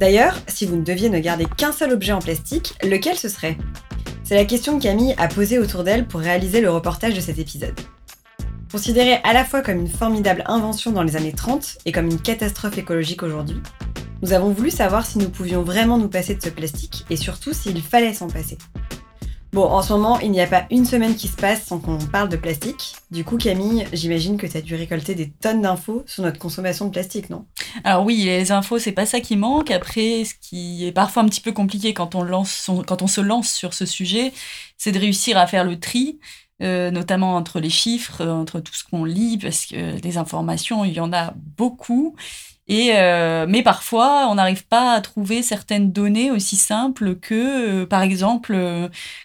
D'ailleurs, si vous ne deviez ne garder qu'un seul objet en plastique, lequel ce serait? C'est la question que Camille a posée autour d'elle pour réaliser le reportage de cet épisode. Considérée à la fois comme une formidable invention dans les années 30 et comme une catastrophe écologique aujourd'hui, nous avons voulu savoir si nous pouvions vraiment nous passer de ce plastique et surtout s'il fallait s'en passer. Bon, en ce moment, il n'y a pas une semaine qui se passe sans qu'on parle de plastique. Du coup, Camille, j'imagine que tu as dû récolter des tonnes d'infos sur notre consommation de plastique, non? Alors oui, les infos, c'est pas ça qui manque. Après, ce qui est parfois un petit peu compliqué quand on, lance quand on se lance sur ce sujet, c'est de réussir à faire le tri, euh, notamment entre les chiffres, euh, entre tout ce qu'on lit, parce que des informations, il y en a beaucoup. Et euh, mais parfois, on n'arrive pas à trouver certaines données aussi simples que, par exemple,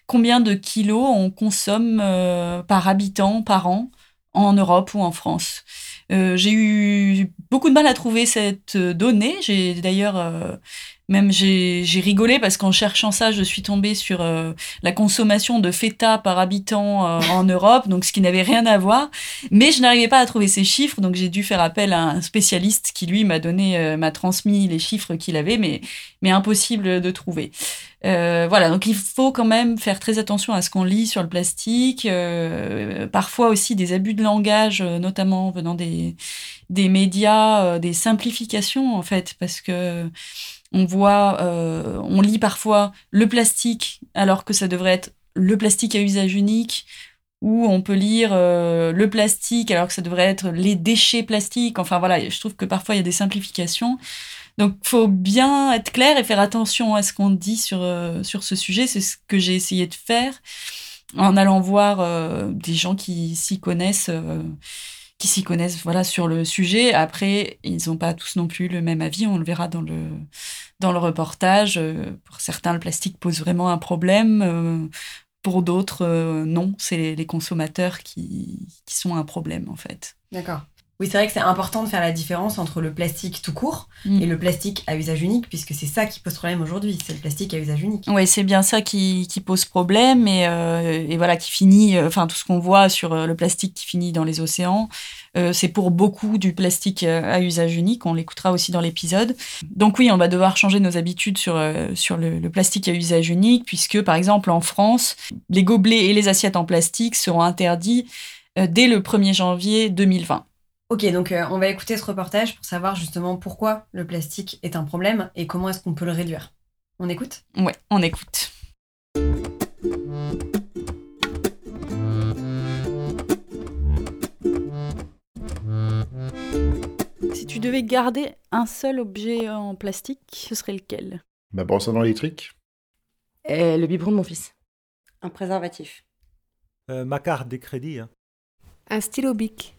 combien de kilos on consomme par habitant par an en Europe ou en France. Euh, j'ai eu beaucoup de mal à trouver cette euh, donnée. J'ai d'ailleurs euh, même j'ai rigolé parce qu'en cherchant ça, je suis tombée sur la consommation de feta par habitant en Europe, donc ce qui n'avait rien à voir. Mais je n'arrivais pas à trouver ces chiffres, donc j'ai dû faire appel à un spécialiste qui lui m'a donné, m'a transmis les chiffres qu'il avait, mais mais impossible de trouver. Euh, voilà, donc il faut quand même faire très attention à ce qu'on lit sur le plastique. euh, parfois aussi des abus de langage, euh, notamment venant des, des médias, des simplifications en fait, parce que on voit, on lit parfois le plastique alors que ça devrait être le plastique à usage unique. Ou on peut lire le plastique alors que ça devrait être les déchets plastiques. Enfin voilà, je trouve que parfois il y a des simplifications. Donc, faut bien être clair et faire attention à ce qu'on dit sur, euh, sur ce sujet. C'est ce que j'ai essayé de faire en allant voir euh, des gens qui s'y connaissent, euh, qui s'y connaissent, voilà, sur le sujet. Après, ils n'ont pas tous non plus le même avis. On le verra dans le dans le reportage. Pour certains, le plastique pose vraiment un problème. Pour d'autres, non. C'est les, les consommateurs qui, qui sont un problème, en fait. D'accord. Oui, c'est vrai que c'est important de faire la différence entre le plastique tout court Mm. et le plastique à usage unique, puisque c'est ça qui pose problème aujourd'hui, c'est le plastique à usage unique. Oui, c'est bien ça qui, qui pose problème et, euh, et voilà qui finit, euh, enfin tout ce qu'on voit sur euh, le plastique qui finit dans les océans, euh, c'est pour beaucoup du plastique à usage unique. On l'écoutera aussi dans l'épisode. Donc oui, on va devoir changer nos habitudes sur sur le, le plastique à usage unique puisque par exemple en France, les gobelets et les assiettes en plastique seront interdits dès le 1er janvier 2020. Ok, donc euh, on va écouter ce reportage pour savoir justement pourquoi le plastique est un problème et comment est-ce qu'on peut le réduire. On écoute? Ouais, on écoute. Si tu devais garder un seul objet en plastique, ce serait lequel? Ma brosse à dents électrique Et le biberon de mon fils. Un préservatif. Euh, ma carte des crédits. hein. Un stylo bic.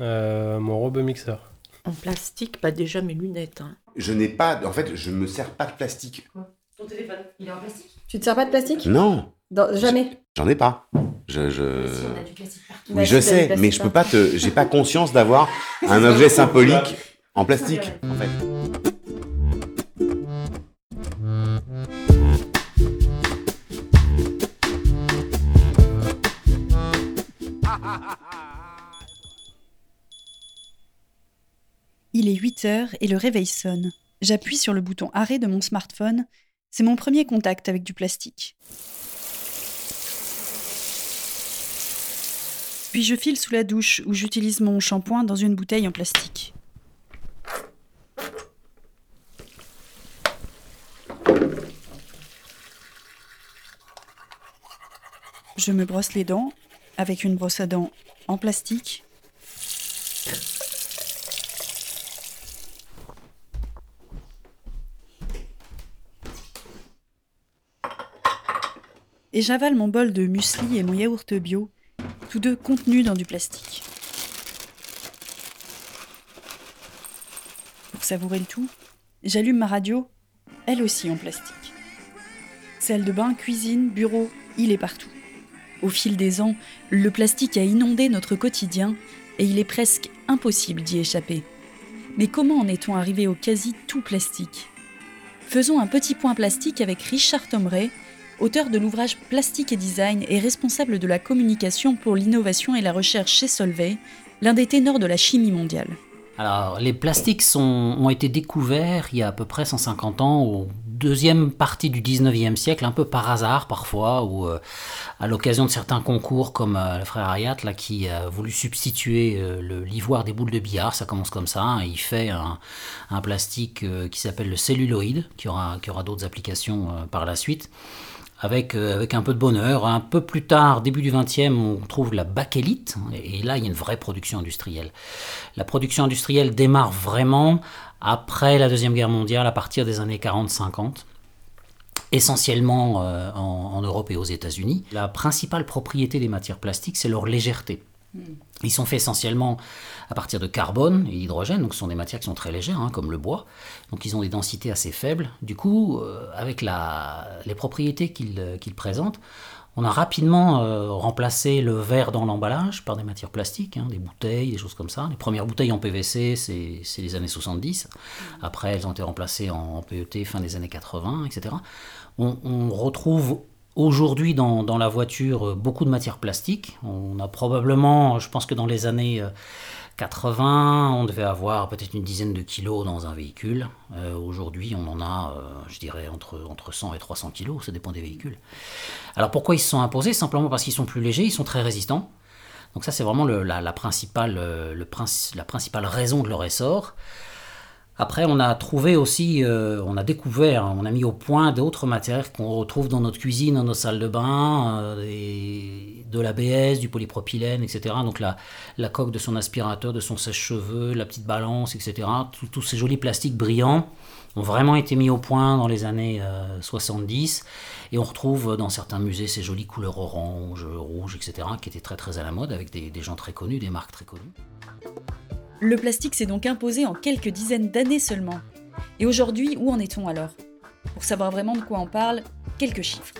Euh, mon robot mixeur. En plastique, pas déjà mes lunettes. hein. Je n'ai pas. En fait, je me sers pas de plastique. Ton téléphone, il est en plastique? Tu te sers pas de plastique? Non, Dans- Jamais? J'en ai pas. Je. je... Si, on a du plastique partout. Oui, je sais, mais je peux pas te. J'ai pas conscience d'avoir un objet symbolique en plastique, en fait. Il est 8 heures et le réveil sonne. J'appuie sur le bouton arrêt de mon smartphone. C'est mon premier contact avec du plastique. Puis je file sous la douche où j'utilise mon shampoing dans une bouteille en plastique. Je me brosse les dents avec une brosse à dents en plastique Et j'avale mon bol de muesli et mon yaourt bio, tous deux contenus dans du plastique. Pour savourer le tout, j'allume ma radio, elle aussi en plastique. Salle de bain, cuisine, bureau, il est partout. Au fil des ans, le plastique a inondé notre quotidien et il est presque impossible d'y échapper. Mais comment en est-on arrivé au quasi tout plastique? Faisons un petit point plastique avec Richard Tomrey, auteur de l'ouvrage Plastique et Design et responsable de la communication pour l'innovation et la recherche chez Solvay, l'un des ténors de la chimie mondiale. Alors, les plastiques ont été découverts il y a à peu près 150 ans, au deuxième partie du 19e siècle, un peu par hasard parfois, ou euh, à l'occasion de certains concours comme euh, le frère Hayat, là, qui a voulu substituer euh, l'ivoire des boules de billard, ça commence comme ça, hein, il fait un, plastique qui s'appelle le celluloïde, qui aura d'autres applications par la suite avec, avec un peu de bonheur. Un peu plus tard, début du XXe, on trouve la bakélite, et là, il y a une vraie production industrielle. La production industrielle démarre vraiment après la Deuxième Guerre mondiale, à partir des années 40-50 essentiellement euh, en, Europe et aux États-Unis. La principale propriété des matières plastiques, c'est leur légèreté. Ils sont faits essentiellement à partir de carbone et d'hydrogène, donc ce sont des matières qui sont très légères, hein, comme le bois. Donc ils ont des densités assez faibles. Du coup, euh, avec les propriétés qu'ils euh, qu'ils présentent, on a rapidement euh, remplacé le verre dans l'emballage par des matières plastiques, hein, des bouteilles, des choses comme ça. Les premières bouteilles en PVC, c'est les années 70. Après, elles ont été remplacées en, PET fin des années 80, etc. On retrouve aujourd'hui dans, dans, la voiture beaucoup de matières plastiques. On a probablement, je pense que dans les années 80, on devait avoir peut-être une dizaine de kilos dans un véhicule. Euh, Aujourd'hui, on en a, euh, je dirais, entre, entre 100 et 300 kilos, ça dépend des véhicules. Alors pourquoi ils se sont imposés? Simplement parce qu'ils sont plus légers, ils sont très résistants. Donc ça, c'est vraiment la, principale, le, la principale raison de leur essor. Après, on a trouvé aussi, euh, on a découvert, on a mis au point d'autres matières qu'on retrouve dans notre cuisine, dans nos salles de bain, euh, et de l'ABS, du polypropylène, etc. Donc la, coque de son aspirateur, de son sèche-cheveux, la petite balance, etc. Tous ces jolis plastiques brillants ont vraiment été mis au point dans les années euh, 70 et on retrouve dans certains musées ces jolies couleurs orange, rouge, etc. qui étaient très très à la mode avec des gens très connus, des marques très connues. Le plastique s'est donc imposé en quelques dizaines d'années seulement. Et aujourd'hui, où en est-on alors? Pour savoir vraiment de quoi on parle, quelques chiffres.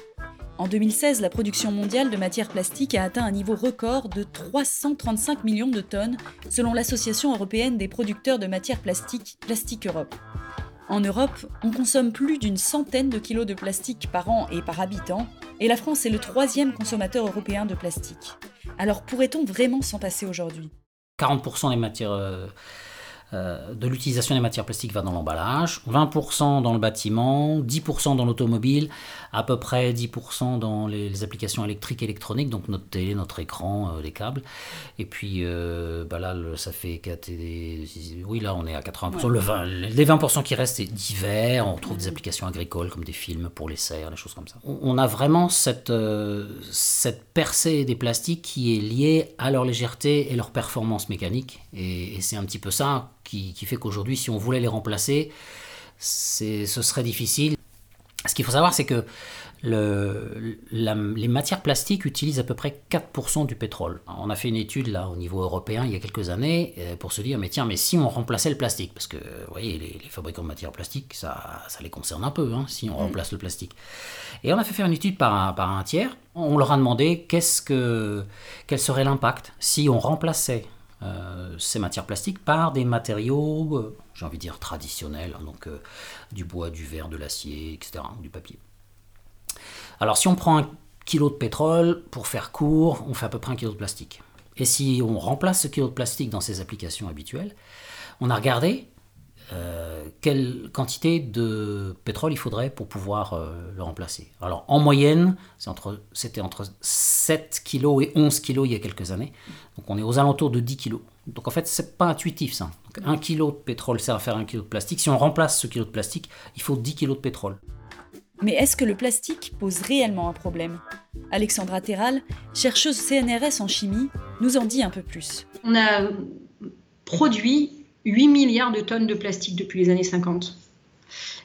En 2016, la production mondiale de matières plastiques a atteint un niveau record de 335 millions de tonnes, selon l'Association européenne des producteurs de matières plastiques, Plastique Europe. En Europe, on consomme plus d'une centaine de kilos de plastique par an et par habitant, et la France est le troisième consommateur européen de plastique. Alors pourrait-on vraiment s'en passer aujourd'hui? 40% des matières, euh, de l'utilisation des matières plastiques va dans l'emballage, 20% dans le bâtiment, 10% dans l'automobile, à peu près 10% dans les, les, applications électriques et électroniques, donc notre télé, notre écran, euh, les câbles. Et puis euh, bah là, le, ça fait 4, oui, là on est à 80%. Ouais. Le 20, les 20% qui restent, c'est divers. On retrouve mmh. des applications agricoles comme des films pour les serres, des choses comme ça. On, on a vraiment cette, euh, cette percée des plastiques qui est liée à leur légèreté et leur performance mécanique. Et, et c'est un petit peu ça qui, qui fait qu'aujourd'hui, si on voulait les remplacer, ce serait difficile. Ce qu'il faut savoir, c'est que le, la, les matières plastiques utilisent à peu près 4% du pétrole. On a fait une étude là au niveau européen il y a quelques années pour se dire mais tiens mais si on remplaçait le plastique parce que vous voyez les, les fabricants de matières plastiques ça, ça les concerne un peu hein, si on mmh. remplace le plastique. Et on a fait faire une étude par un, par un tiers. On leur a demandé qu'est-ce que quel serait l'impact si on remplaçait euh, ces matières plastiques par des matériaux, euh, j'ai envie de dire traditionnels, hein, donc euh, du bois, du verre, de l'acier, etc., du papier. Alors si on prend un kilo de pétrole, pour faire court, on fait à peu près un kilo de plastique. Et si on remplace ce kilo de plastique dans ses applications habituelles, on a regardé euh, quelle quantité de pétrole il faudrait pour pouvoir euh, le remplacer? Alors en moyenne, c'était entre, entre 7 kg et 11 kg il y a quelques années. Donc on est aux alentours de 10 kg. Donc en fait, c'est pas intuitif ça. Donc, 1 kg de pétrole sert à faire 1 kg de plastique. Si on remplace ce kilo de plastique, il faut 10 kg de pétrole. Mais est-ce que le plastique pose réellement un problème? Alexandra Terral, chercheuse CNRS en chimie, nous en dit un peu plus. On a produit 8 milliards de tonnes de plastique depuis les années 50.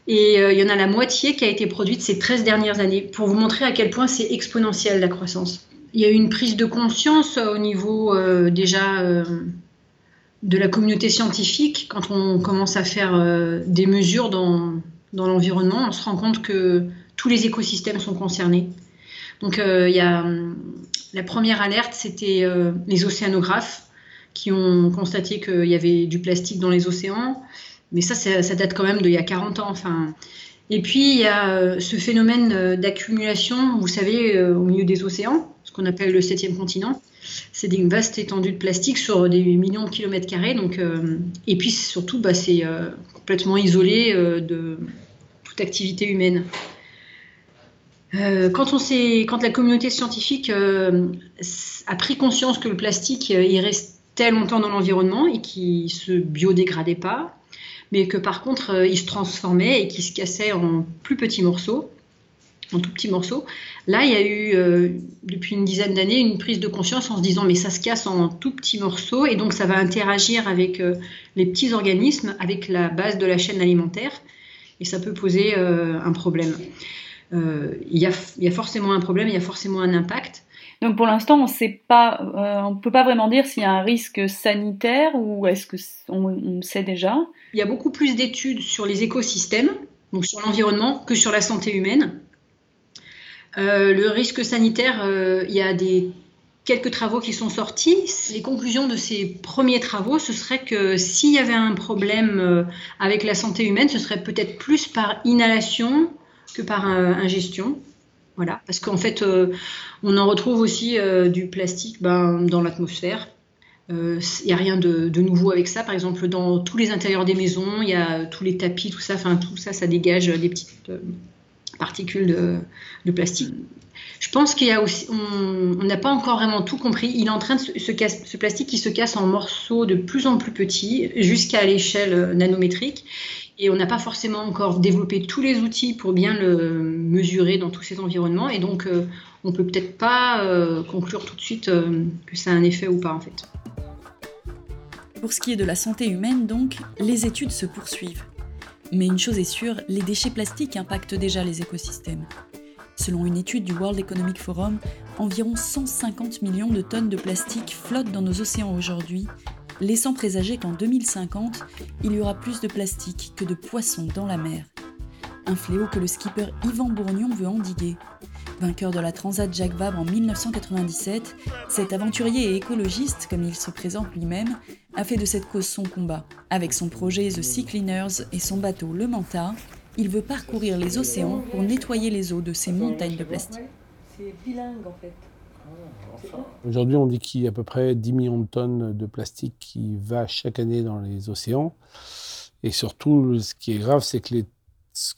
Et euh, il y en a la moitié qui a été produite ces 13 dernières années, pour vous montrer à quel point c'est exponentiel la croissance. Il y a eu une prise de conscience au niveau euh, déjà euh, de la communauté scientifique. Quand on commence à faire des mesures dans, dans l'environnement, on se rend compte que tous les écosystèmes sont concernés. Donc il y a la première alerte, c'était les océanographes qui ont constaté qu'il y avait du plastique dans les océans. Mais ça, ça, date quand même d'il y a 40 ans. Enfin. Et puis, il y a euh, ce phénomène euh, d'accumulation, vous savez, euh, au milieu des océans, ce qu'on appelle le septième continent. C'est des vastes étendues de plastique sur des millions de kilomètres carrés. Donc, et puis, surtout, bah, c'est complètement isolé de toute activité humaine. quand, on quand la communauté scientifique a pris conscience que le plastique, il longtemps dans l'environnement et qu'il ne se biodégradait pas, mais que par contre, euh, il se transformait et qu'il se cassait en plus petits morceaux, en tout petits morceaux. Là, il y a eu, euh, depuis une dizaine d'années, une prise de conscience en se disant, mais ça se casse en tout petits morceaux, et donc ça va interagir avec euh, les petits organismes, avec la base de la chaîne alimentaire, et ça peut poser un problème. il y a forcément un problème, il y a forcément un impact. Donc pour l'instant, on sait euh, on peut pas vraiment dire s'il y a un risque sanitaire ou est-ce que on, sait déjà. Il y a beaucoup plus d'études sur les écosystèmes, donc sur l'environnement, que sur la santé humaine. Euh, le risque sanitaire, euh, il y a quelques travaux qui sont sortis. Les conclusions de ces premiers travaux, ce serait que s'il y avait un problème avec la santé humaine, ce serait peut-être plus par inhalation que par ingestion. Voilà, parce qu'en fait, euh, on en retrouve aussi euh, du plastique ben, dans l'atmosphère. Il euh, n'y a rien de, nouveau avec ça. Par exemple, dans tous les intérieurs des maisons, il y a tous les tapis, tout ça, enfin tout ça, ça dégage des petites particules de, plastique. Je pense qu'il y a aussi, on n'a pas encore vraiment tout compris. Il est en train de se, ce plastique qui se casse en morceaux de plus en plus petits, jusqu'à l'échelle nanométrique. Et on n'a pas forcément encore développé tous les outils pour bien le mesurer dans tous ces environnements. Et donc, on euh, on peut peut-être pas euh, conclure tout de suite euh, que ça a un effet ou pas, en fait. Pour ce qui est de la santé humaine, donc, les études se poursuivent. Mais une chose est sûre, les déchets plastiques impactent déjà les écosystèmes. Selon une étude du World Economic Forum, environ 150 millions de tonnes de plastique flottent dans nos océans aujourd'hui laissant présager qu'en 2050, il y aura plus de plastique que de poissons dans la mer. Un fléau que le skipper Yvan Bourgnon veut endiguer. Vainqueur de la Transat Jacques Vabre en 1997, cet aventurier et écologiste, comme il se présente lui-même, a fait de cette cause son combat. Avec son projet The Sea Cleaners et son bateau Le Manta, il veut parcourir les océans pour nettoyer les eaux de ces montagnes de plastique. C'est bilingue en fait. Aujourd'hui, on dit qu'il y a à peu près 10 millions de tonnes de plastique qui va chaque année dans les océans. Et surtout, ce qui est grave, c'est que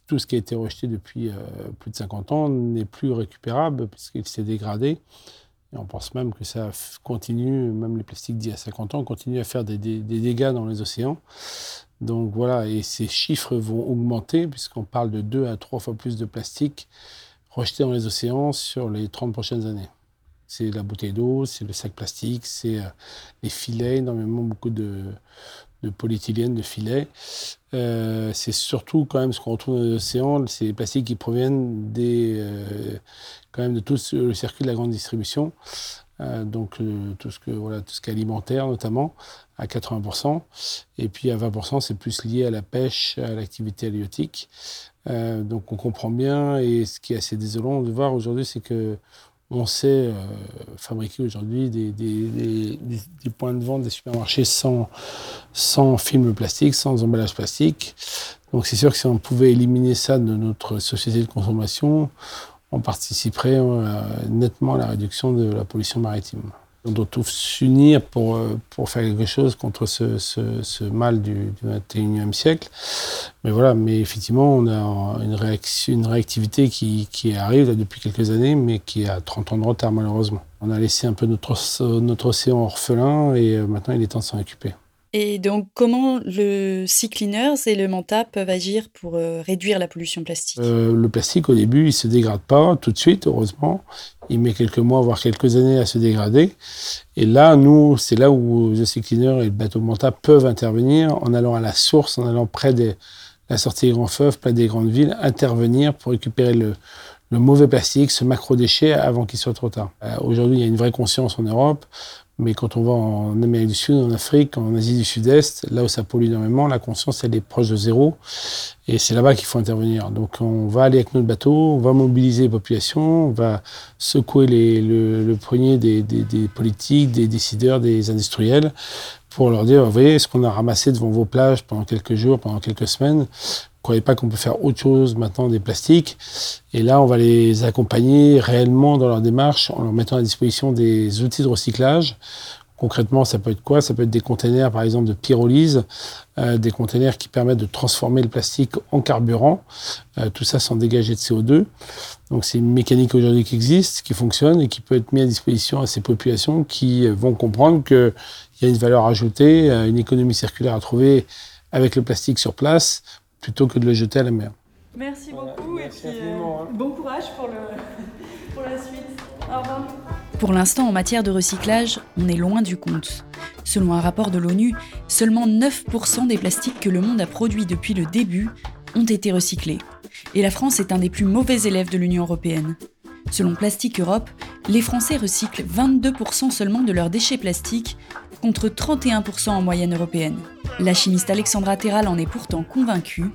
tout ce qui a été rejeté depuis euh, plus de 50 ans n'est plus récupérable puisqu'il s'est dégradé. Et on pense même que ça continue, même les plastiques d'il y a 50 ans, continuent à faire des, dégâts dans les océans. Donc voilà, et ces chiffres vont augmenter puisqu'on parle de 2 à 3 fois plus de plastique rejeté dans les océans sur les 30 prochaines années. C'est la bouteille d'eau, c'est le sac plastique, c'est euh, les filets, énormément beaucoup de, de de filets. Euh, c'est surtout quand même ce qu'on retrouve dans les océans, c'est les plastiques qui proviennent des, euh, quand même de tout le circuit de la grande distribution. donc tout ce que voilà tout ce qui est alimentaire notamment à 80% et puis à 20% c'est plus lié à la pêche à l'activité halieutique donc on comprend bien et ce qui est assez désolant de voir aujourd'hui c'est que on sait euh, fabriquer aujourd'hui des, points de vente des supermarchés sans, sans film plastique, sans emballage plastique. Donc c'est sûr que si on pouvait éliminer ça de notre société de consommation, on participerait euh, nettement à la réduction de la pollution maritime. On doit tous s'unir pour, euh, pour faire quelque chose contre ce, ce, mal du, du 21e siècle. Mais voilà, mais effectivement, on a une, réaction, une réactivité qui, qui arrive depuis quelques années, mais qui a 30 ans de retard malheureusement. On a laissé un peu notre, notre océan orphelin et euh, maintenant il est temps de s'en occuper. Et donc, comment le Sea Cleaners et le Manta peuvent agir pour euh, réduire la pollution plastique? Le plastique, au début, il ne se dégrade pas tout de suite, heureusement il met quelques mois, voire quelques années à se dégrader. Et là, nous, c'est là où The Sea Cleaner et le bateau Manta peuvent intervenir en allant à la source, en allant près de la sortie des grands fleuves, près des grandes villes, intervenir pour récupérer le, le mauvais plastique, ce macro-déchet, avant qu'il soit trop tard. Euh, Aujourd'hui, il y a une vraie conscience en Europe, mais quand on va en Amérique du Sud, en Afrique, en Asie du Sud-Est, là où ça pollue énormément, la conscience, elle est proche de zéro. Et c'est là-bas qu'il faut intervenir. Donc on va aller avec notre bateau, on va mobiliser les populations, on va secouer le, poignet des, des, politiques, des décideurs, des industriels, pour leur dire, vous voyez, ce qu'on a ramassé devant vos plages pendant quelques jours, pendant quelques semaines, ne croyez pas qu'on peut faire autre chose maintenant des plastiques. Et là, on va les accompagner réellement dans leur démarche en leur mettant à disposition des outils de recyclage. Concrètement, ça peut être quoi? Ça peut être des containers, par exemple, de pyrolyse, euh, des containers qui permettent de transformer le plastique en carburant, euh, tout ça sans dégager de CO2. Donc c'est une mécanique aujourd'hui qui existe, qui fonctionne et qui peut être mise à disposition à ces populations qui vont comprendre qu'il y a une valeur ajoutée, une économie circulaire à trouver avec le plastique sur place plutôt que de le jeter à la mer. Merci beaucoup et puis euh, bon courage pour, le, pour la suite. Au revoir. Pour l'instant, en matière de recyclage, on est loin du compte. Selon un rapport de l'ONU, seulement 9% des plastiques que le monde a produits depuis le début ont été recyclés. Et la France est un des plus mauvais élèves de l'Union européenne. Selon Plastique Europe, les Français recyclent 22% seulement de leurs déchets plastiques, contre 31% en moyenne européenne. La chimiste Alexandra Terral en est pourtant convaincue.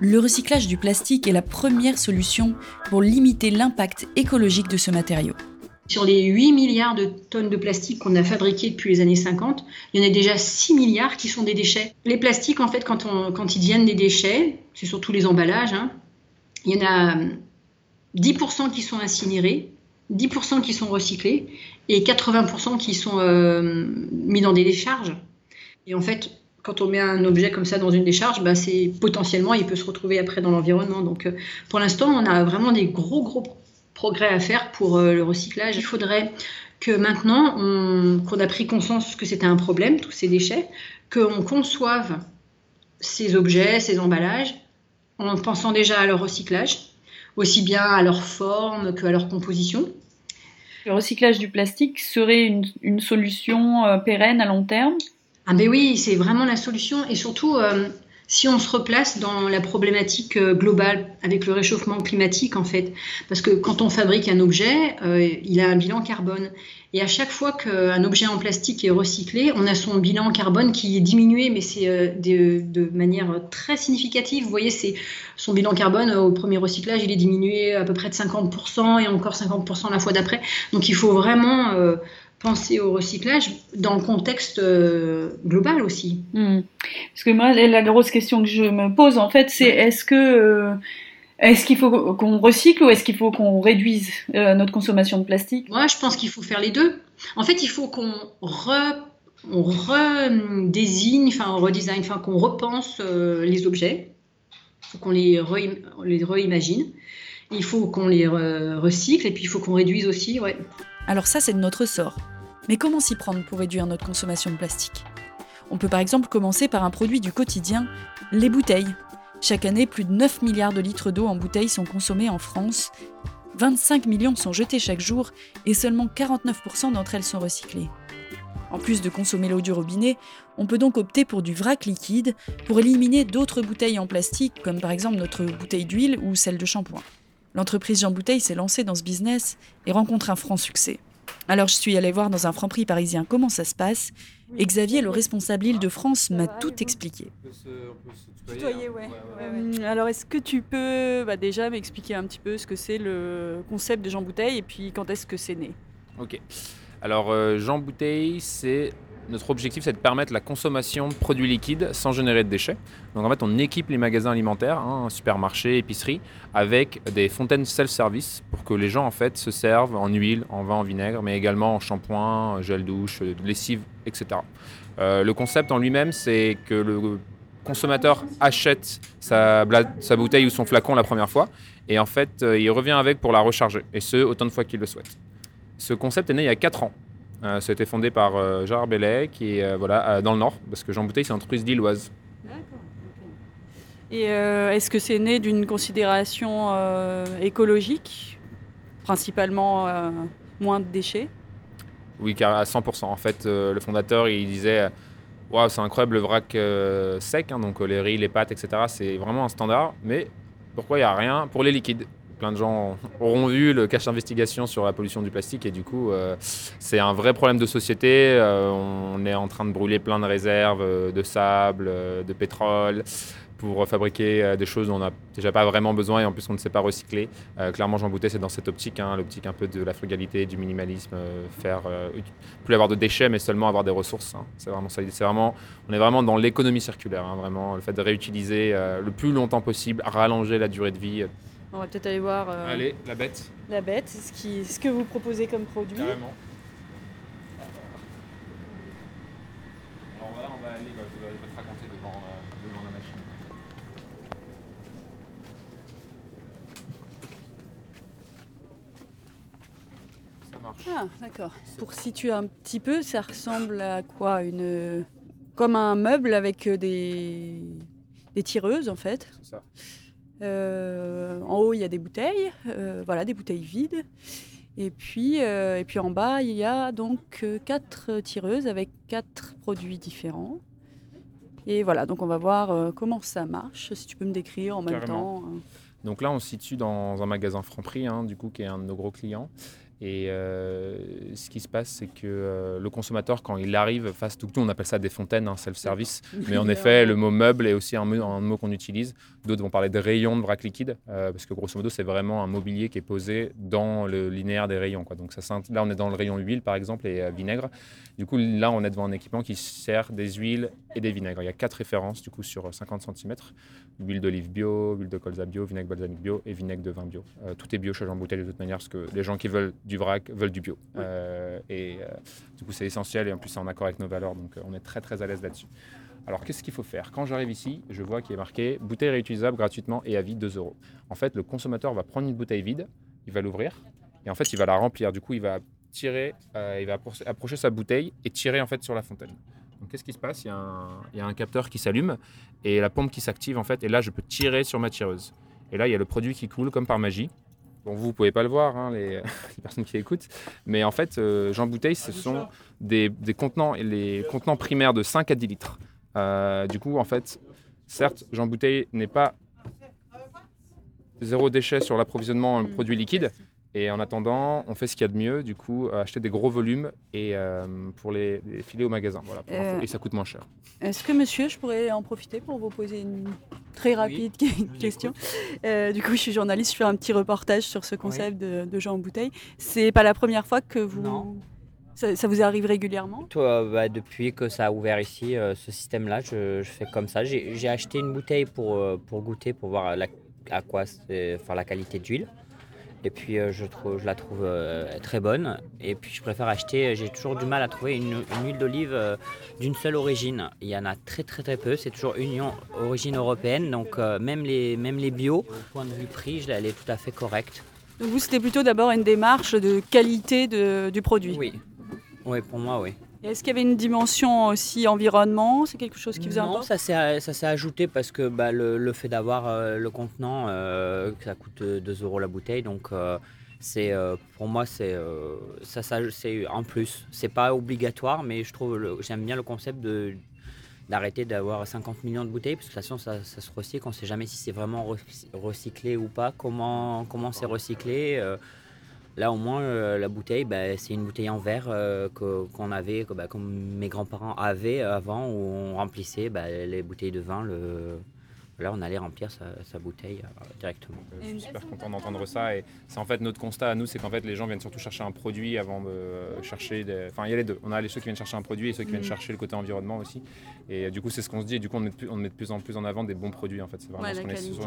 Le recyclage du plastique est la première solution pour limiter l'impact écologique de ce matériau. Sur les 8 milliards de tonnes de plastique qu'on a fabriquées depuis les années 50, il y en a déjà 6 milliards qui sont des déchets. Les plastiques, en fait, quand, ils deviennent des déchets, c'est surtout les emballages, hein, il y en a 10% qui sont incinérés, 10% qui sont recyclés et 80% qui sont euh, mis dans des décharges. Et en fait, quand on met un objet comme ça dans une décharge, bah, c'est potentiellement il peut se retrouver après dans l'environnement. Donc euh, pour l'instant, on a vraiment des gros gros progrès à faire pour euh, le recyclage. Il faudrait que maintenant qu'on a pris conscience que c'était un problème, tous ces déchets, qu'on conçoive ces objets, ces emballages, en pensant déjà à leur recyclage, aussi bien à leur forme qu'à leur composition. Le recyclage du plastique serait une, solution euh, pérenne à long terme? Ah ben oui, c'est vraiment la solution. Et surtout euh, si on se replace dans la problématique euh, globale avec le réchauffement climatique en fait, parce que quand on fabrique un objet, euh, il a un bilan carbone et à chaque fois qu'un objet en plastique est recyclé, on a son bilan carbone qui est diminué, mais c'est euh, de, manière très significative. Vous voyez, c'est son bilan carbone au premier recyclage, il est diminué à peu près de 50% et encore 50% la fois d'après. Donc il faut vraiment penser au recyclage dans le contexte euh, global aussi. Mmh. Parce que moi, la grosse question que je me pose en fait, c'est est-ce que est-ce qu'il faut qu'on recycle ou est-ce qu'il faut qu'on réduise euh, notre consommation de plastique? Moi, je pense qu'il faut faire les deux. En fait, il faut qu'on re, on redésigne, enfin, on redesign, enfin, qu'on repense euh, les objets. Il faut qu'on les, re, les reimagine. Il faut qu'on les re, recycle et puis il faut qu'on réduise aussi, ouais. Alors ça, c'est de notre sort. Mais comment s'y prendre pour réduire notre consommation de plastique? On peut par exemple commencer par un produit du quotidien, les bouteilles. Chaque année, plus de 9 milliards de litres d'eau en bouteilles sont consommés en France. 25 millions sont jetés chaque jour et seulement 49% d'entre elles sont recyclées. En plus de consommer l'eau du robinet, on peut donc opter pour du vrac liquide pour éliminer d'autres bouteilles en plastique, comme par exemple notre bouteille d'huile ou celle de shampoing. L'entreprise Jean Bouteille s'est lancée dans ce business et rencontre un franc succès. Alors je suis allée voir dans un franc-prix parisien comment ça se passe, et Xavier, le responsable Île-de-France, m'a tout expliqué. Tutoyer, ouais. Alors, est-ce que tu peux bah, déjà m'expliquer un petit peu ce que c'est le concept de Jean Bouteille et puis quand est-ce que c'est né? Ok. Alors, euh, Jean Bouteille, c'est notre objectif, c'est de permettre la consommation de produits liquides sans générer de déchets. Donc en fait, on équipe les magasins alimentaires, hein, supermarchés, épiceries, avec des fontaines self-service pour que les gens en fait se servent en huile, en vin, en vinaigre, mais également en shampoing, gel douche, lessive, etc. Euh, le concept en lui-même, c'est que le consommateur achète sa, sa, bouteille ou son flacon la première fois et en fait, euh, il revient avec pour la recharger, et ce, autant de fois qu'il le souhaite. Ce concept est né il y a 4 ans. Euh, ça a été fondé par euh, Gérard Bellet, qui est euh, voilà, dans le Nord, parce que Jean Bouteille, c'est une entreprise lilloise. D'accord. Et est-ce que c'est né d'une considération écologique, principalement moins de déchets? Oui, car à 100%. En fait, euh, le fondateur, il disait Waouh, c'est incroyable le vrac euh, sec, hein, donc euh, les riz, les pâtes, etc. C'est vraiment un standard. Mais pourquoi il n'y a rien pour les liquides? Plein de gens auront vu le cache d'investigation sur la pollution du plastique et du coup, euh, c'est un vrai problème de société. Euh, on est en train de brûler plein de réserves euh, de sable, de pétrole pour fabriquer des choses dont on n'a déjà pas vraiment besoin et en plus on ne sait pas recycler. Clairement, Jean Boutet, c'est dans cette optique, hein, l'optique un peu de la frugalité, du minimalisme, faire plus avoir de déchets mais seulement avoir des ressources. hein. C'est vraiment on est vraiment dans l'économie circulaire, hein, vraiment le fait de réutiliser le plus longtemps possible, rallonger la durée de vie. On va peut-être aller voir euh, Allez, la bête. la bête, ce, qui, ce que vous proposez comme produit. Carrément. Alors voilà, on va aller, bah, je vais te raconter devant, euh, devant la machine. Ça marche. Ah, d'accord. Pour situer un petit peu, ça ressemble à quoi? Une comme un meuble avec des, des tireuses en fait? C'est ça. Euh, en haut, il y a des bouteilles, euh, voilà, des bouteilles vides. Et puis, euh, et puis en bas, il y a donc quatre tireuses avec quatre produits différents. Et voilà, donc on va voir comment ça marche, si tu peux me décrire en même temps. hein. Donc là, on se situe dans un magasin Franprix, hein, du coup, qui est un de nos gros clients. Et euh, ce qui se passe, c'est que euh, le consommateur, quand il arrive face, tout on appelle ça des fontaines, hein, self-service. Mais en effet, le mot meuble est aussi un mot, un mot qu'on utilise. D'autres vont parler de rayons de vrac liquide, euh, parce que grosso modo, c'est vraiment un mobilier qui est posé dans le linéaire des rayons. Quoi. Donc ça, là, on est dans le rayon huile, par exemple, et vinaigre. Du coup, là, on est devant un équipement qui sert des huiles et des vinaigres. Il y a quatre références, du coup, sur 50 cm. Huile d'olive bio, huile de colza bio, vinaigre balsamique bio et vinaigre de vin bio. Euh, tout est bio chez Jean Bouteille de toute manière, parce que les gens qui veulent du vrac veulent du bio. Euh, et euh, du coup, c'est essentiel, et en plus, c'est en accord avec nos valeurs, donc on est très très à l'aise là-dessus. Alors, qu'est-ce qu'il faut faire? Quand j'arrive ici, je vois qu'il est marqué bouteille réutilisable gratuitement et à vide 2 euros. En fait, le consommateur va prendre une bouteille vide, il va l'ouvrir, et en fait, il va la remplir. Du coup, il va tirer, il va appro- approcher sa bouteille et tirer en fait sur la fontaine. Donc, qu'est-ce qui se passe? Il y, a un, il y a un capteur qui s'allume et la pompe qui s'active en fait. Et là, je peux tirer sur ma tireuse. Et là, il y a le produit qui coule comme par magie. Bon, vous ne pouvez pas le voir, hein, les, les personnes qui écoutent. Mais en fait, euh, Jean Bouteille, ce sont des, des contenants, les contenants primaires de 5 à 10 litres. Euh, du coup, en fait, certes, Jean Bouteille n'est pas zéro déchet sur l'approvisionnement en produits liquides. Et en attendant, on fait ce qu'il y a de mieux, du coup, acheter des gros volumes et euh, pour les, les filer au magasin. Voilà, pour Euh. Et ça coûte moins cher. Est-ce que monsieur, je pourrais en profiter pour vous poser une très rapide question Euh, Du coup, je suis journaliste, je fais un petit reportage sur ce concept de, de Jean en bouteille. C'est pas la première fois que vous. Ça, ça vous arrive régulièrement? Toi, bah, depuis que ça a ouvert ici, euh, ce système-là, je, je fais comme ça. J'ai acheté une bouteille pour, euh, pour goûter, pour voir la, à quoi enfin, la qualité d'huile. Et puis euh, je, trouve, je la trouve euh, très bonne. Et puis je préfère acheter, j'ai toujours du mal à trouver une, une huile d'olive euh, d'une seule origine. Il y en a très très très peu, c'est toujours Union origine européenne. Donc euh, même, les, même les bio, point de vue prix, elle est tout à fait correcte. Donc vous, c'était plutôt d'abord une démarche de qualité de- du produit Oui. Oui, pour moi, oui. Est-ce qu'il y avait une dimension aussi environnement? C'est quelque chose qui vous Non, ça s'est ça s'est ajouté parce que bah, le, le fait d'avoir euh, le contenant, euh, ça coûte euh, 2 euros la bouteille, donc euh, c'est euh, pour moi c'est euh, ça, ça c'est en plus. C'est pas obligatoire, mais je trouve le- j'aime bien le concept de d'arrêter d'avoir 50 millions de bouteilles parce que de toute façon ça, ça se recycle, on ne sait jamais si c'est vraiment recy- recyclé ou pas, comment comment c'est recyclé. Là, au moins, euh, la bouteille, bah, c'est une bouteille en verre euh, qu'on avait, que, bah, comme mes grands-parents avaient avant, où on remplissait bah, les bouteilles de vin. Le... Là, on allait remplir sa, sa bouteille euh, directement. Je suis super content d'entendre ça. Et c'est en fait notre constat à nous, c'est qu'en fait les gens viennent surtout chercher un produit avant de euh, chercher. Des... Enfin, il y a les deux. On a les ceux qui viennent chercher un produit et ceux qui viennent Mm. chercher le côté environnement aussi. Et euh, du coup, c'est ce qu'on se dit. Et du coup, on met, de plus, on met de plus en plus en avant des bons produits. En fait, c'est vraiment Ouais, ce qu'on essaie de se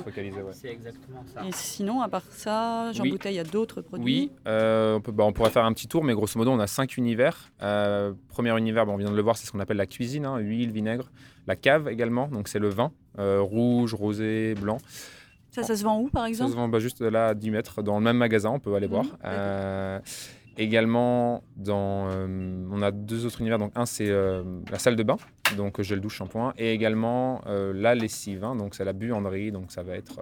euh. focaliser. ouais. C'est exactement ça. Et sinon, à part ça, Jean Oui. Bouteille, il y a d'autres produits Oui, euh, on, peut, bah, on pourrait faire un petit tour, mais grosso modo, on a cinq univers. Euh, premier univers, bah, on vient de le voir, c'est ce qu'on appelle la cuisine, hein, huile, vinaigre. La cave également, donc c'est le vin, euh, rouge, rosé, blanc. Ça, ça se vend où, par Ça exemple? se vend bah, juste là à 10 mètres, dans le même magasin, on peut aller voir. Euh, également, dans, euh, on a deux autres univers. Donc, un, c'est euh, la salle de bain. donc gel douche, shampoing, et également euh, la lessive, hein, donc c'est la buanderie, donc ça va être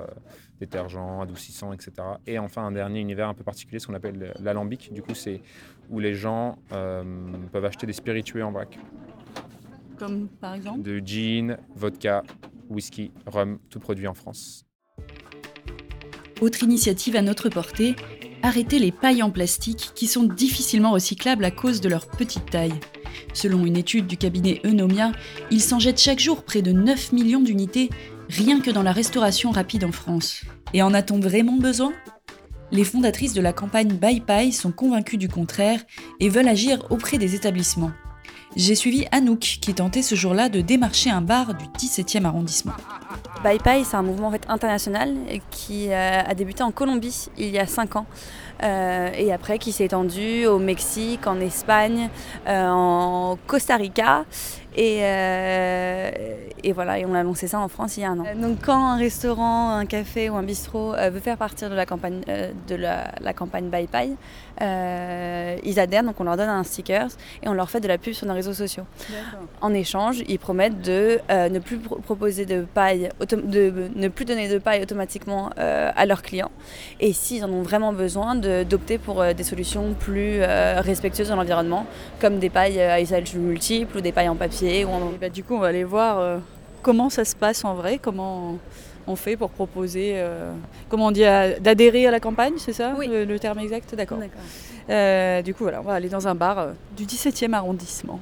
détergent, adoucissant, etc. Et enfin un dernier univers un peu particulier, ce qu'on appelle l'alambic, du coup c'est où les gens peuvent acheter des spiritueux en vrac. Comme par exemple De gin, vodka, whisky, rhum, tout produit en France. Autre initiative à notre portée, arrêter les pailles en plastique qui sont difficilement recyclables à cause de leur petite taille. Selon une étude du cabinet Eunomia, il s'en jette chaque jour près de 9 millions d'unités rien que dans la restauration rapide en France. Et en a-t-on vraiment besoin? Les fondatrices de la campagne Bye Pie sont convaincues du contraire et veulent agir auprès des établissements. J'ai suivi Anouk qui tentait ce jour-là de démarcher un bar du 17e arrondissement. Bye Pie, c'est un mouvement en fait, international qui euh, a débuté en Colombie il y a 5 ans. Euh, et après qui s'est étendu au Mexique, en Espagne, euh, en Costa Rica. Et, euh, et, voilà, et on a lancé ça en France il y a un an. Donc quand un restaurant, un café ou un bistrot veut faire partir de la campagne, de la, la campagne Bye Pie, ils adhèrent, donc on leur donne un sticker et on leur fait de la pub sur nos réseaux sociaux. En échange, ils promettent de ne plus proposer de paille, de ne plus donner de paille automatiquement à leurs clients. Et s'ils en ont vraiment besoin, d'opter pour des solutions plus respectueuses de l'environnement, comme des pailles à usage multiple ou des pailles en papier. Ou en... bah, du coup, on va aller voir euh, comment ça se passe en vrai, comment on fait pour proposer, euh, comment on dit, d'adhérer à la campagne, c'est ça oui. le, le, terme exact? D'accord. Euh, du coup, voilà, on va aller dans un bar euh, du 17e arrondissement.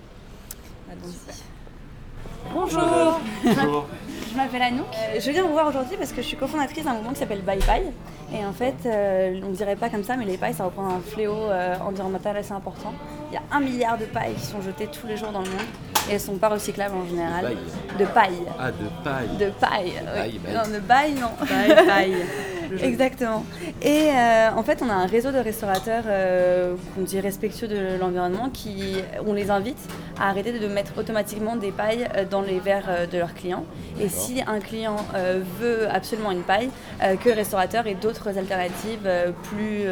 Bonjour. Bonjour. Je m'appelle Anouk. Euh, je viens vous voir aujourd'hui parce que je suis cofondatrice d'un mouvement qui s'appelle Bye Paille. Et en fait, euh, on ne dirait pas comme ça, mais les pailles, ça représente un fléau euh, environnemental assez important. Il y a un milliard de pailles qui sont jetées tous les jours dans le monde et elles ne sont pas recyclables en général. De paille. Ah, de paille. De paille. De paille, oui. Non, de paille, non. Paille, paille. Exactement. Et euh, en fait, on a un réseau de restaurateurs euh, qu'on dit respectueux de l'environnement qui, on les invite à arrêter de mettre automatiquement des pailles dans les verres de leurs clients. Et si un client euh, veut absolument une paille, que le restaurateur ait d'autres alternatives plus,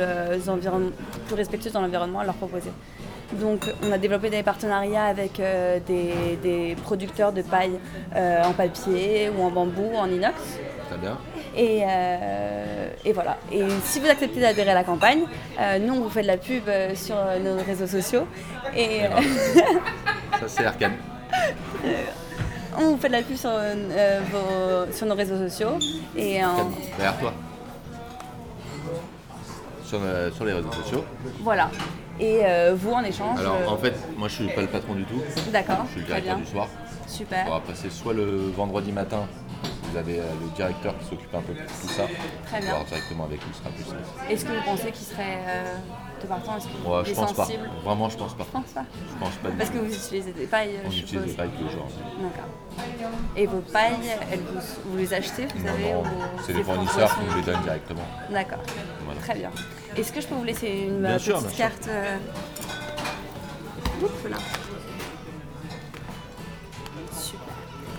plus respectueuses dans l'environnement à leur proposer. Donc on a développé des partenariats avec euh, des, des, producteurs de paille euh, en papier ou en bambou ou en inox. Très bien. Et, euh, et, voilà. Et si vous acceptez d'adhérer à la campagne, nous on vous fait de la pub sur nos réseaux sociaux. Et Ça c'est arcane. on vous fait de la pub sur, vos, sur nos réseaux sociaux. Et Derrière toi. Sur, sur les réseaux sociaux. Voilà. Et euh, vous, en échange Alors, euh... en fait, moi, je suis pas le patron du tout. D'accord. Je suis le directeur du soir. Super. On va passer soit le vendredi matin, vous avez euh, le directeur qui s'occupe un peu de tout ça. Très bien. Voir directement avec lui, ce sera plus simple. Est-ce que vous pensez qu'il serait euh, de partant Est-ce ouais, je pense sensible pas. Vraiment, je pense pas. Je pense pas. Je pense pas. Parce que vous utilisez des pailles. On utilise des pailles tous les jours. D'accord. Et vos pailles, elles, vous, vous les achetez, vous non, non. C'est les fournisseurs qui nous les donnent directement. D'accord. Voilà. Très bien. Est-ce que je peux vous laisser une bien petite sûr, bien carte euh... Oups, là. Super.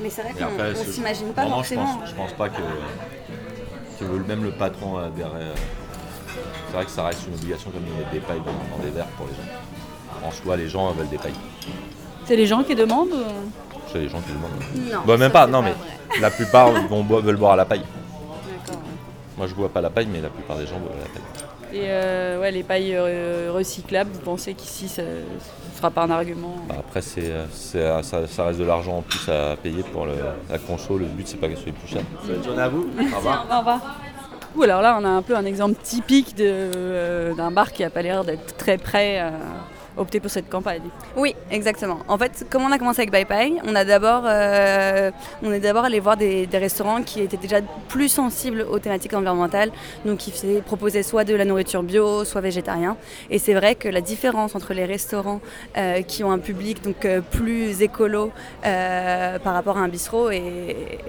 Mais c'est vrai qu'on ne s'imagine pas vraiment, forcément. Je pense, je pense pas que, que même le patron adhérait. C'est vrai que ça reste une obligation comme il y a des pailles dans, dans des verres pour les gens. En soi, les gens veulent des pailles. C'est les gens qui demandent C'est les gens qui demandent. Non. Bah, même pas, non, mais vrai. la plupart vont, veulent boire à la paille. Moi, je bois pas la paille, mais la plupart des gens boivent à la paille. Et euh, ouais, les pailles euh, recyclables, vous pensez qu'ici ça ne sera pas un argument bah Après, c'est, ça, ça, reste de l'argent en plus à payer pour le, la conso. Le but, c'est pas qu'elle soit plus chère. Bonne journée à vous. Merci, Au revoir. Au revoir. Ou alors là, on a un peu un exemple typique de, euh, d'un bar qui n'a pas l'air d'être très prêt à opter pour cette campagne. Oui, exactement. En fait, comme on a commencé avec Bye Pie, on euh, on est d'abord allé voir des, restaurants qui étaient déjà plus sensibles aux thématiques environnementales, donc qui proposaient soit de la nourriture bio, soit végétarien. Et c'est vrai que la différence entre les restaurants euh, qui ont un public donc euh, plus écolo par rapport à un bistrot est,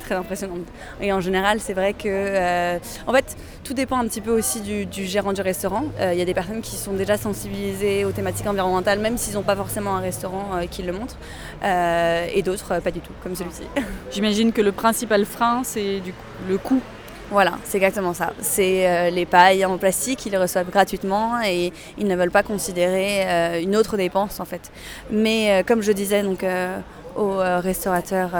très impressionnante. Et en général, c'est vrai que, en fait, tout dépend un petit peu aussi du, du gérant du restaurant. Il y a des personnes qui sont déjà sensibilisées aux thématiques environnementales, même s'ils n'ont pas forcément un restaurant euh, qui le montre, euh, et d'autres euh, pas du tout, comme celui-ci. J'imagine que le principal frein, c'est du coup, le coût. Voilà, c'est exactement ça. C'est euh, les pailles en plastique, ils les reçoivent gratuitement et ils ne veulent pas considérer euh, une autre dépense en fait. Mais euh, comme je disais, donc aux restaurateurs.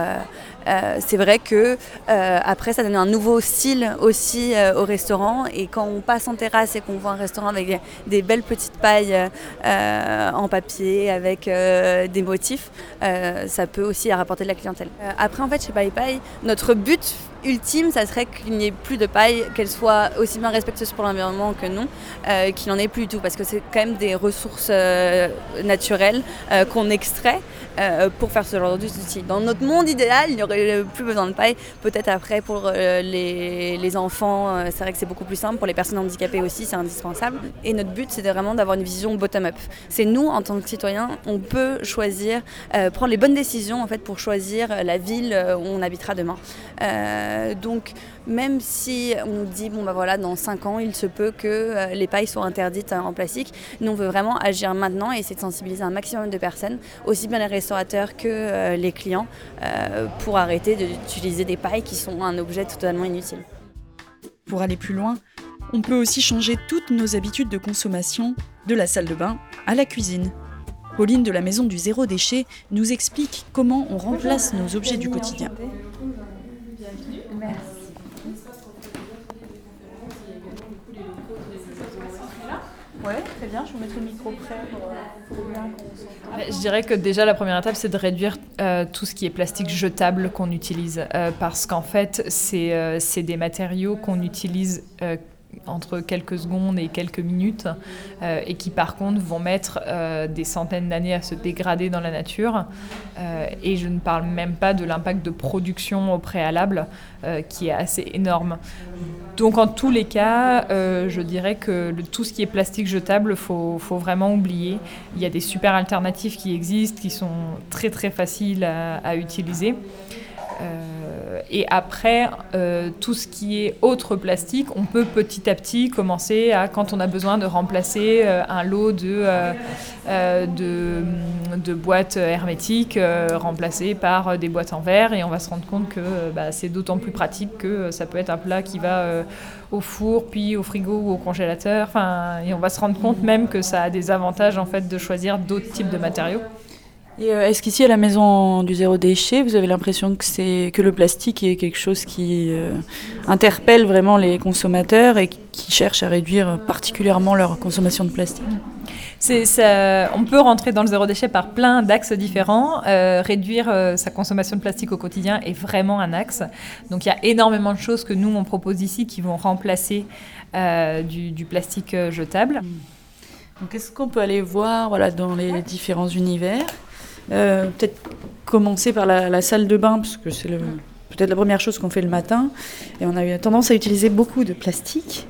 C'est vrai que après ça donne un nouveau style aussi au restaurant et quand on passe en terrasse et qu'on voit un restaurant avec des belles petites pailles en papier avec des motifs, ça peut aussi rapporter de la clientèle. après en fait chez Paille Paille, notre but ultime, ça serait qu'il n'y ait plus de paille, qu'elle soit aussi bien respectueuse pour l'environnement que non, euh, qu'il n'en ait plus du tout, parce que c'est quand même des ressources euh, naturelles euh, qu'on extrait pour faire ce genre d'outil. Dans notre monde idéal, il n'y aurait plus besoin de paille. Peut-être après pour les, les, enfants, c'est vrai que c'est beaucoup plus simple. Pour les personnes handicapées aussi, c'est indispensable. Et notre but, c'est vraiment d'avoir une vision bottom-up. C'est nous, en tant que citoyens, on peut choisir, prendre les bonnes décisions en fait pour choisir la ville où on habitera demain. Euh, donc même si on dit bon bah voilà dans 5 ans il se peut que euh, les pailles soient interdites en plastique, nous on veut vraiment agir maintenant et essayer de sensibiliser un maximum de personnes, aussi bien les restaurateurs que euh, les clients, pour arrêter d'utiliser des pailles qui sont un objet totalement inutile. Pour aller plus loin, on peut aussi changer toutes nos habitudes de consommation, de la salle de bain à la cuisine. Pauline de la maison du zéro déchet nous explique comment on remplace nos objets du quotidien. Bien. Je vous mettrai le micro près pour, euh, bien qu'on Je dirais que déjà la première étape, c'est de réduire euh, tout ce qui est plastique jetable qu'on utilise. Euh, parce qu'en fait, c'est des matériaux qu'on utilise entre quelques secondes et quelques minutes, et qui par contre vont mettre des centaines d'années à se dégrader dans la nature. Et je ne parle même pas de l'impact de production au préalable, qui est assez énorme. Donc en tous les cas, je dirais que tout ce qui est plastique jetable, faut, vraiment oublier. Il y a des super alternatives qui existent, qui sont très très faciles à, à utiliser. Euh, et après, euh, tout ce qui est autre plastique, on peut petit à petit commencer à, quand on a besoin de remplacer euh, un lot de, de, boîtes hermétiques, remplacer par des boîtes en verre. Et on va se rendre compte que bah, c'est d'autant plus pratique que ça peut être un plat qui va au four, puis au frigo ou au congélateur. Et on va se rendre compte même que ça a des avantages en fait de choisir d'autres types de matériaux. Et euh, est-ce qu'ici à la maison du zéro déchet, vous avez l'impression que c'est que le plastique est quelque chose qui euh, interpelle vraiment les consommateurs et qui cherchent à réduire particulièrement leur consommation de plastique? Ça, on peut rentrer dans le zéro déchet par plein d'axes différents. Euh, réduire sa consommation de plastique au quotidien est vraiment un axe. Donc il y a énormément de choses que nous on propose ici qui vont remplacer du, du, plastique jetable. Donc est-ce qu'on peut aller voir voilà, dans les différents univers? Euh, peut-être commencer par la, salle de bain, parce que c'est peut-être la première chose qu'on fait le matin. Et on a eu tendance à utiliser beaucoup de plastique.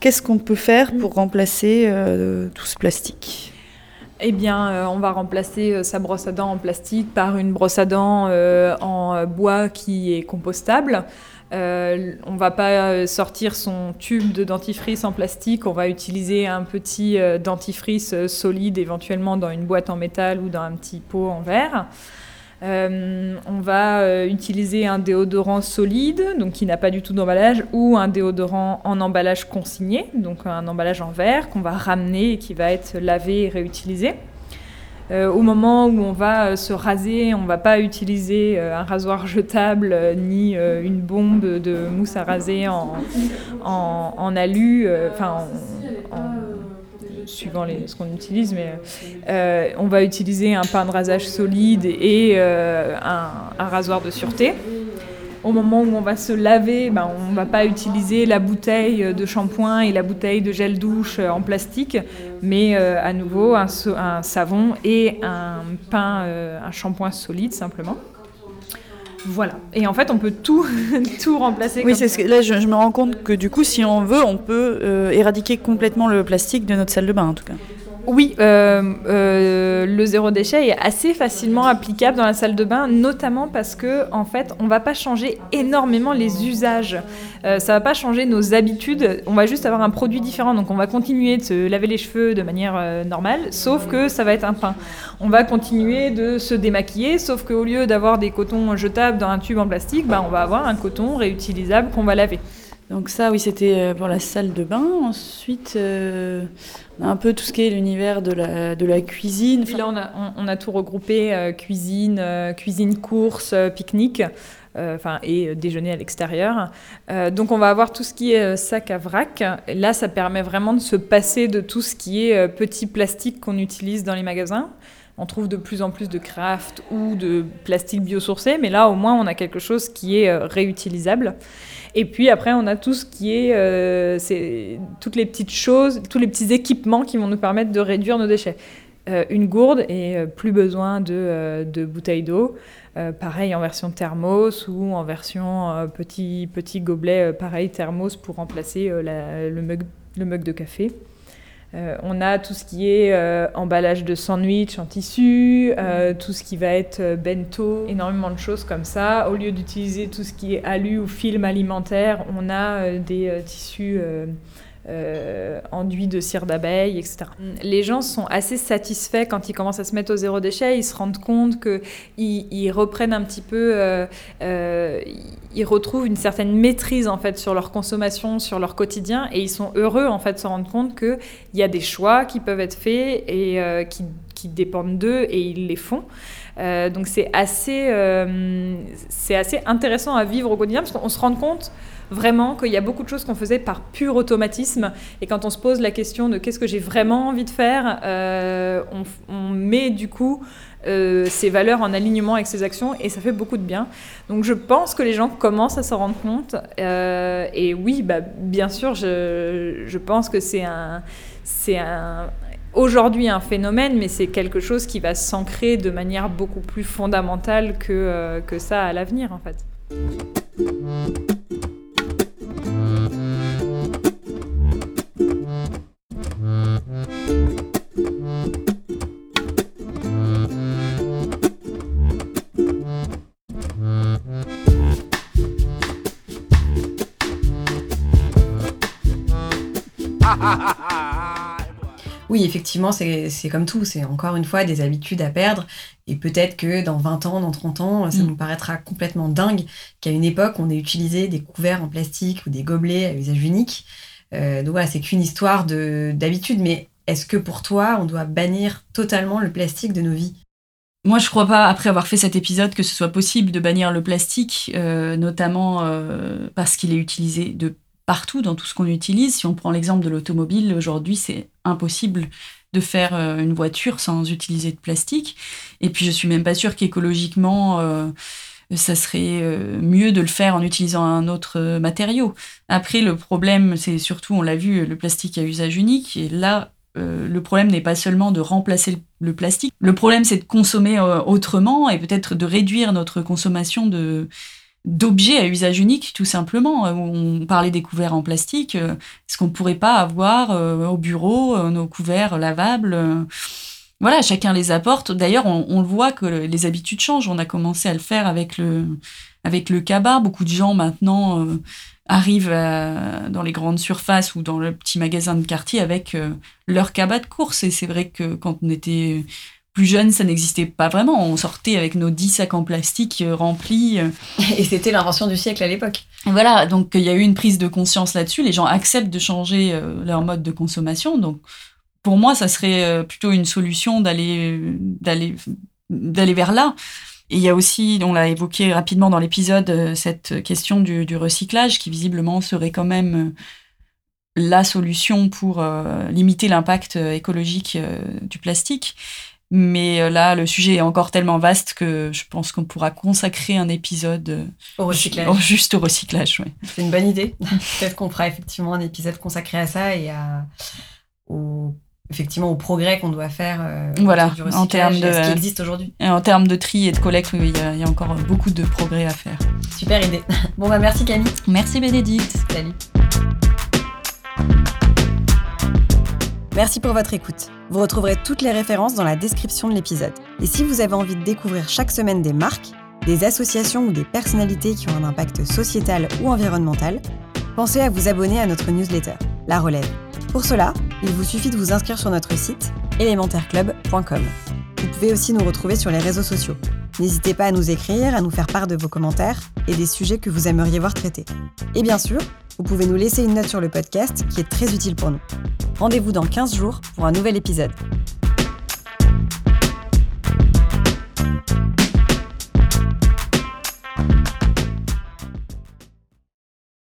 qu'est-ce qu'on peut faire pour remplacer euh, tout ce plastique? Eh bien, euh, on va remplacer sa brosse à dents en plastique par une brosse à dents en bois qui est compostable. Euh, on va pas euh, sortir son tube de dentifrice en plastique, on va utiliser un petit euh, dentifrice solide éventuellement dans une boîte en métal ou dans un petit pot en verre. on va utiliser un déodorant solide, donc qui n'a pas du tout d'emballage, ou un déodorant en emballage consigné, donc un emballage en verre qu'on va ramener et qui va être lavé et réutilisé. Euh, au moment où on va euh, se raser, on ne va pas utiliser euh, un rasoir jetable ni une bombe de mousse à raser en, en, alu, enfin suivant ce qu'on utilise, mais on va utiliser un pain de rasage solide et un rasoir de sûreté au moment où on va se laver, ben, on ne va pas utiliser la bouteille de shampoing et la bouteille de gel douche en plastique, mais euh, à nouveau un, savon et un pain, euh, un shampoing solide simplement. Voilà. Et en fait, on peut tout, tout remplacer. Oui, c'est ce que, là, je, me rends compte que du coup, si on veut, on peut euh, éradiquer complètement le plastique de notre salle de bain, en tout cas. Oui, euh, euh, le zéro déchet est assez facilement applicable dans la salle de bain, notamment parce que en fait, on va pas changer énormément les usages. Euh, ça va pas changer nos habitudes. On va juste avoir un produit différent. Donc, on va continuer de se laver les cheveux de manière normale, sauf que ça va être un pain. On va continuer de se démaquiller, sauf qu'au lieu d'avoir des cotons jetables dans un tube en plastique, bah, on va avoir un coton réutilisable qu'on va laver. Donc ça, oui, c'était euh, pour la salle de bain. Ensuite, euh, un peu tout ce qui est l'univers de la, de la cuisine. Là, on a, on, a tout regroupé, euh, cuisine, euh, cuisine, course, pique-nique. Enfin, et déjeuner à l'extérieur. Donc, on va avoir tout ce qui est sac à vrac. Là, ça permet vraiment de se passer de tout ce qui est petit plastique qu'on utilise dans les magasins. On trouve de plus en plus de craft ou de plastique biosourcé, mais là, au moins, on a quelque chose qui est euh, réutilisable. Et puis après, on a tout ce qui est, euh, toutes les petites choses, tous les petits équipements qui vont nous permettre de réduire nos déchets. Euh, une gourde et plus besoin de, de bouteilles d'eau. Pareil en version thermos ou en version petit, petit gobelet, pareil thermos pour remplacer la- le, mug, le mug de café. Euh, on a tout ce qui est euh, emballage de sandwich en tissu, euh, tout ce qui va être bento, énormément de choses comme ça. Au lieu d'utiliser tout ce qui est alu ou film alimentaire, on a des tissus euh, enduits de cire d'abeille, etc. Les gens sont assez satisfaits quand ils commencent à se mettre au zéro déchet. Ils se rendent compte qu'ils ils reprennent un petit peu, euh, euh, ils retrouvent une certaine maîtrise en fait sur leur consommation, sur leur quotidien, et ils sont heureux en fait de se rendre compte qu'il y a des choix qui peuvent être faits et qui, dépendent d'eux et ils les font. Donc c'est assez, c'est assez intéressant à vivre au quotidien parce qu'on se rend compte vraiment qu'il y a beaucoup de choses qu'on faisait par pur automatisme et quand on se pose la question de qu'est-ce que j'ai vraiment envie de faire, euh, on, met du coup euh, ces valeurs en alignement avec ses actions et ça fait beaucoup de bien. Donc je pense que les gens commencent à s'en rendre compte euh, et oui, bah, bien sûr, je, je pense que c'est un, c'est un, aujourd'hui un phénomène, mais c'est quelque chose qui va s'ancrer de manière beaucoup plus fondamentale que, euh, que ça à l'avenir en fait. Oui, effectivement, c'est comme tout. C'est encore une fois des habitudes à perdre. Et peut-être que dans 20 ans, dans 30 ans, ça Mm. nous paraîtra complètement dingue qu'à une époque, on ait utilisé des couverts en plastique ou des gobelets à usage unique. Euh, donc voilà, c'est qu'une histoire de- d'habitude. Mais est-ce que pour toi, on doit bannir totalement le plastique de nos vies? Moi, je crois pas, après avoir fait cet épisode, que ce soit possible de bannir le plastique, euh, notamment euh, parce qu'il est utilisé de partout dans tout ce qu'on utilise. Si on prend l'exemple de l'automobile, aujourd'hui, c'est impossible de faire euh, une voiture sans utiliser de plastique. Et puis, je suis même pas sûre qu'écologiquement, euh, ça serait euh, mieux de le faire en utilisant un autre matériau. Après, le problème, c'est surtout, on l'a vu, le plastique à usage unique. Et là, le problème n'est pas seulement de remplacer le, plastique. Le problème, c'est de consommer autrement et peut-être de réduire notre consommation de d'objets à usage unique, tout simplement. Euh, On parlait des couverts en plastique. euh, Est-ce qu'on ne pourrait pas avoir euh, au bureau euh, nos couverts lavables euh, Voilà, chacun les apporte. D'ailleurs, on, le voit que les habitudes changent. On a commencé à le faire avec le, avec le cabas. Beaucoup de gens maintenant euh, arrivent dans les grandes surfaces ou dans le petit magasin de quartier avec euh, leur cabas de course. Et c'est vrai que quand on était plus jeune, ça n'existait pas vraiment. On sortait avec nos 10 sacs en plastique euh, remplis. euh. Et c'était l'invention du siècle à l'époque. Voilà, donc il y a eu une prise de conscience là-dessus. Les gens acceptent de changer euh, leur mode de consommation. Donc pour moi, ça serait euh, plutôt une solution d'aller d'aller d'aller vers là. Et il y a aussi, on l'a évoqué rapidement dans l'épisode, euh, cette question du, du recyclage qui visiblement serait quand même euh, la solution pour euh, limiter l'impact euh, écologique euh, du plastique. Mais euh, là, le sujet est encore tellement vaste que je pense qu'on pourra consacrer un épisode euh, Au recyclage. ju- juste au recyclage. ouais. C'est une bonne idée. Peut-être qu'on fera effectivement un épisode consacré à ça et à, au, effectivement au progrès qu'on doit faire euh, Voilà, du en termes de, ce qui existe aujourd'hui. et en termes de tri et de collecte, oui, il y, a- il y a encore beaucoup de progrès à faire. Super idée. Bon bah merci Camille. Merci Bénédicte. Salut. Merci pour votre écoute. Vous retrouverez toutes les références dans la description de l'épisode. Et si vous avez envie de découvrir chaque semaine des marques, des associations ou des personnalités qui ont un impact sociétal ou environnemental, pensez à vous abonner à notre newsletter, La Relève. Pour cela, il vous suffit de vous inscrire sur notre site élémentaireclub.com. Vous pouvez aussi nous retrouver sur les réseaux sociaux. N'hésitez pas à nous écrire, à nous faire part de vos commentaires et des sujets que vous aimeriez voir traités. Et bien sûr, vous pouvez nous laisser une note sur le podcast qui est très utile pour nous. Rendez-vous dans 15 jours pour un nouvel épisode.